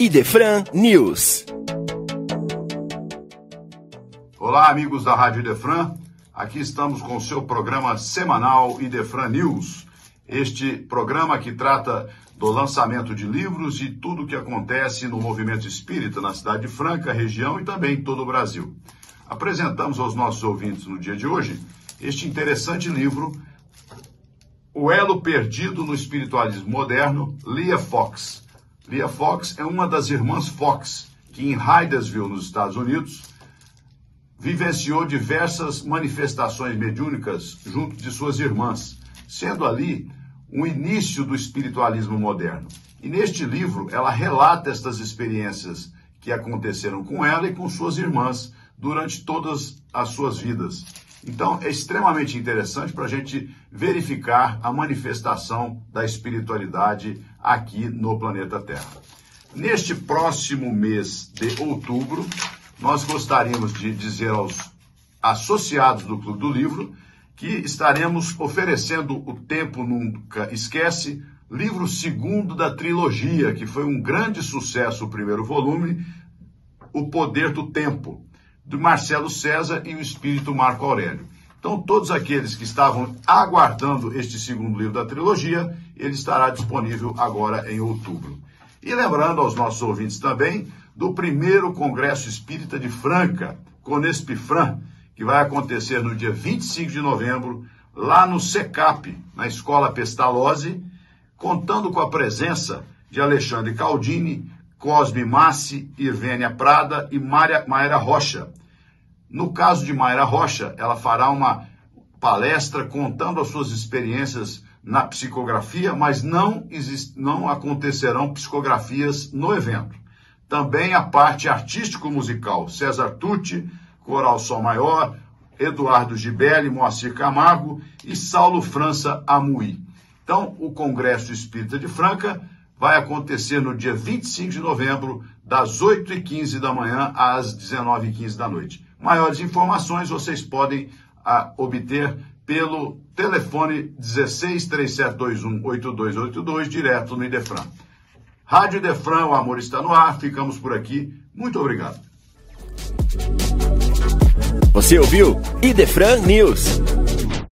Idefran News. Olá, amigos da Rádio Idefran. Aqui estamos com o seu programa semanal Idefran News. Este programa que trata do lançamento de livros e tudo o que acontece no movimento espírita na cidade de Franca, região e também em todo o Brasil. Apresentamos aos nossos ouvintes no dia de hoje este interessante livro, O Elo Perdido no Espiritualismo Moderno, Leah Fox. Leah Fox é uma das irmãs Fox, que em Hydesville, nos Estados Unidos, vivenciou diversas manifestações mediúnicas junto de suas irmãs, sendo ali um início do espiritualismo moderno. E neste livro ela relata estas experiências que aconteceram com ela e com suas irmãs durante todas as suas vidas. Então é extremamente interessante para a gente verificar a manifestação da espiritualidade aqui no planeta Terra. Neste próximo mês de outubro, nós gostaríamos de dizer aos associados do Clube do Livro que estaremos oferecendo o Tempo Nunca Esquece, livro segundo da trilogia, que foi um grande sucesso, o primeiro volume, O Poder do Tempo, de Marcelo César e o Espírito Marco Aurélio. Então, todos aqueles que estavam aguardando este segundo livro da trilogia, ele estará disponível agora em outubro. E lembrando aos nossos ouvintes também do primeiro Congresso Espírita de Franca, Conespifran, que vai acontecer no dia 25 de novembro, lá no SECAP, na Escola Pestalozzi, contando com a presença de Alexandre Caldini, Cosme Massi, Irvênia Prada e Mayra Rocha. No caso de Mayra Rocha, ela fará uma palestra contando as suas experiências na psicografia, mas não, exist, não acontecerão psicografias no evento. Também a parte artístico-musical, César Tucci, Coral Sol Maior, Eduardo Gibelli, Moacir Camargo e Saulo França Amui. Então, o Congresso Espírita de Franca vai acontecer no dia 25 de novembro, das 8h15 da manhã às 19h15 da noite. Maiores informações vocês podem a, obter pelo telefone 1637218282, direto no Idefran. Rádio Idefran, o amor está no ar, ficamos por aqui. Muito obrigado. Você ouviu Idefran News.